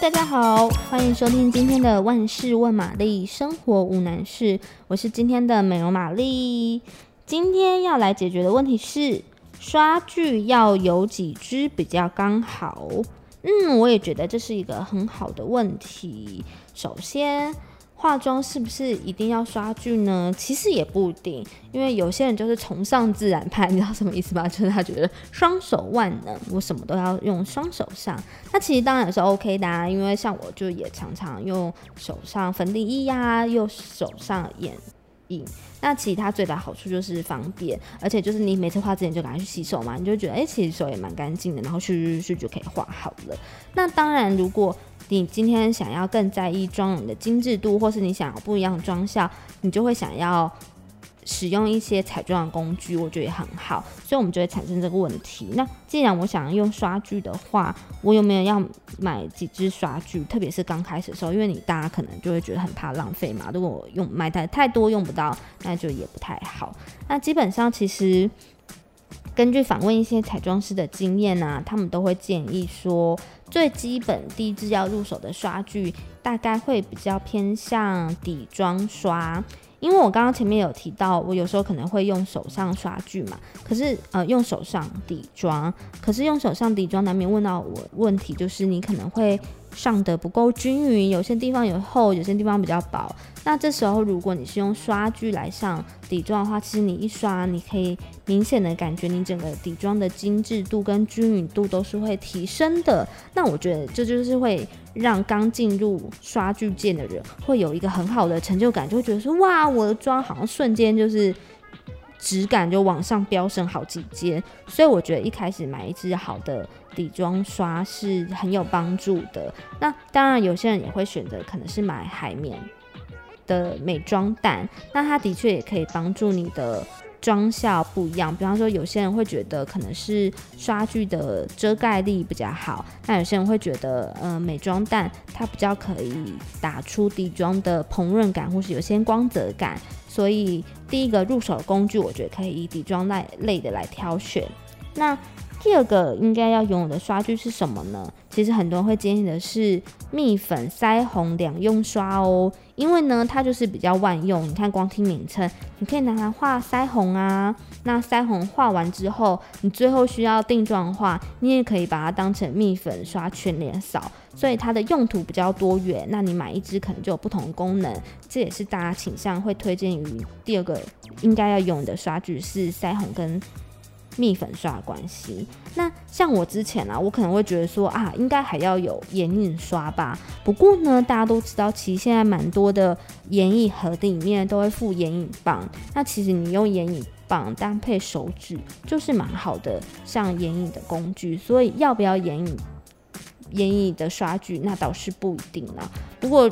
大家好，欢迎收听今天的万事问玛丽，生活无难事。我是今天的美容玛丽。今天要来解决的问题是，刷具要有几支比较刚好？嗯，我也觉得这是一个很好的问题。首先，化妆是不是一定要刷具呢？其实也不一定，因为有些人就是崇尚自然派，你知道什么意思吗？就是他觉得双手万能，我什么都要用双手上。那其实当然也是 OK 的啊，因为像我就也常常用手上粉底液呀，用手上眼影。那其他最大好处就是方便，而且就是你每次画之前就赶快去洗手嘛，你就觉得哎、其实手也蛮干净的，然后去去去就可以画好了。那当然，如果你今天想要更在意妆容的精致度，或是你想要不一样的妆效，你就会想要使用一些彩妆的工具，我觉得也很好，所以我们就会产生这个问题。那既然我想要用刷具的话，我有没有要买几支刷具？特别是刚开始的时候，因为你大家可能就会觉得很怕浪费嘛。如果我用买的太多用不到，那就也不太好。那基本上其实。根据访问一些彩妆师的经验呢、啊，他们都会建议说，最基本第一支要入手的刷具，大概会比较偏向底妆刷。因为我刚刚前面有提到，我有时候可能会用手上刷具嘛，可是呃用手上底妆，可是用手上底妆难免问到我问题，就是你可能会上得不够均匀，有些地方有厚，有些地方比较薄。那这时候如果你是用刷具来上底妆的话，其实你一刷，你可以明显的感觉你整个底妆的精致度跟均匀度都是会提升的。那我觉得这就是会。让刚进入刷具界的人会有一个很好的成就感，就会觉得说哇，我的妆好像瞬间就是质感就往上飙升好几阶。所以我觉得一开始买一支好的底妆刷是很有帮助的。那当然，有些人也会选择可能是买海绵的美妆蛋，那它的确也可以帮助你的。妆效不一样，比方说有些人会觉得可能是刷具的遮盖力比较好，那有些人会觉得，呃，美妆蛋它比较可以打出底妆的蓬润感，或是有些光泽感。所以第一个入手工具，我觉得可以以底妆类类的来挑选。那第二个应该要拥有的刷具是什么呢？其实很多人会建议的是蜜粉腮红两用刷哦，因为呢它就是比较万用。你看光听名称，你可以拿来画腮红啊。那腮红画完之后，你最后需要定妆的话，你也可以把它当成蜜粉刷全脸扫。所以它的用途比较多元。那你买一支可能就有不同的功能。这也是大家倾向会推荐于第二个应该要用的刷具是腮红跟。蜜粉刷关系，那像我之前啊，我可能会觉得说啊，应该还要有眼影刷吧。不过呢，大家都知道，其实现在蛮多的眼影盒里面都会附眼影棒。那其实你用眼影棒搭配手指，就是蛮好的像眼影的工具。所以要不要眼影眼影的刷具，那倒是不一定啦。不过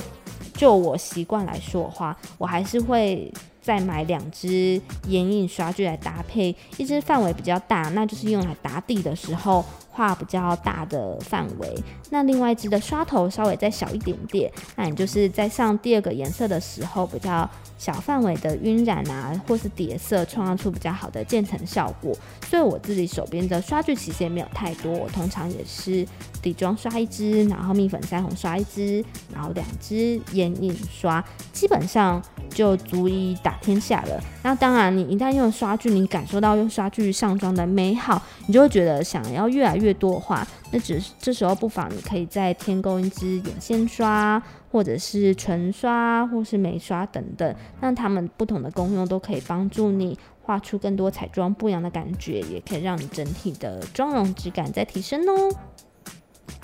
就我习惯来说的话，我还是会。再买两支眼影刷具来搭配，一支范围比较大，那就是用来打底的时候画比较大的范围。那另外一支的刷头稍微再小一点点，那你就是在上第二个颜色的时候比较小范围的晕染啊，或是叠色，创造出比较好的渐层效果。所以我自己手边的刷具其实也没有太多，我通常也是底妆刷一支，然后蜜粉腮红刷一支，然后两支眼影刷，基本上就足以打天下了。那当然，你一旦用刷具，你感受到用刷具上妆的美好，你就会觉得想要越来越多的话，那只这时候不妨你可以再添购一支眼线刷，或者是唇刷，或是眉刷等等。那它们不同的功用都可以帮助你画出更多彩妆不一样的感觉，也可以让你整体的妆容质感再提升哦。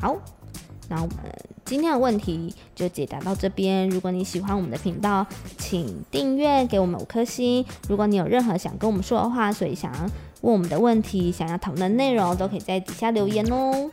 好。那我们今天的问题就解答到这边。如果你喜欢我们的频道，请订阅，给我们五颗星。如果你有任何想跟我们说的话，所以想要问我们的问题，想要讨论的内容，都可以在底下留言哦。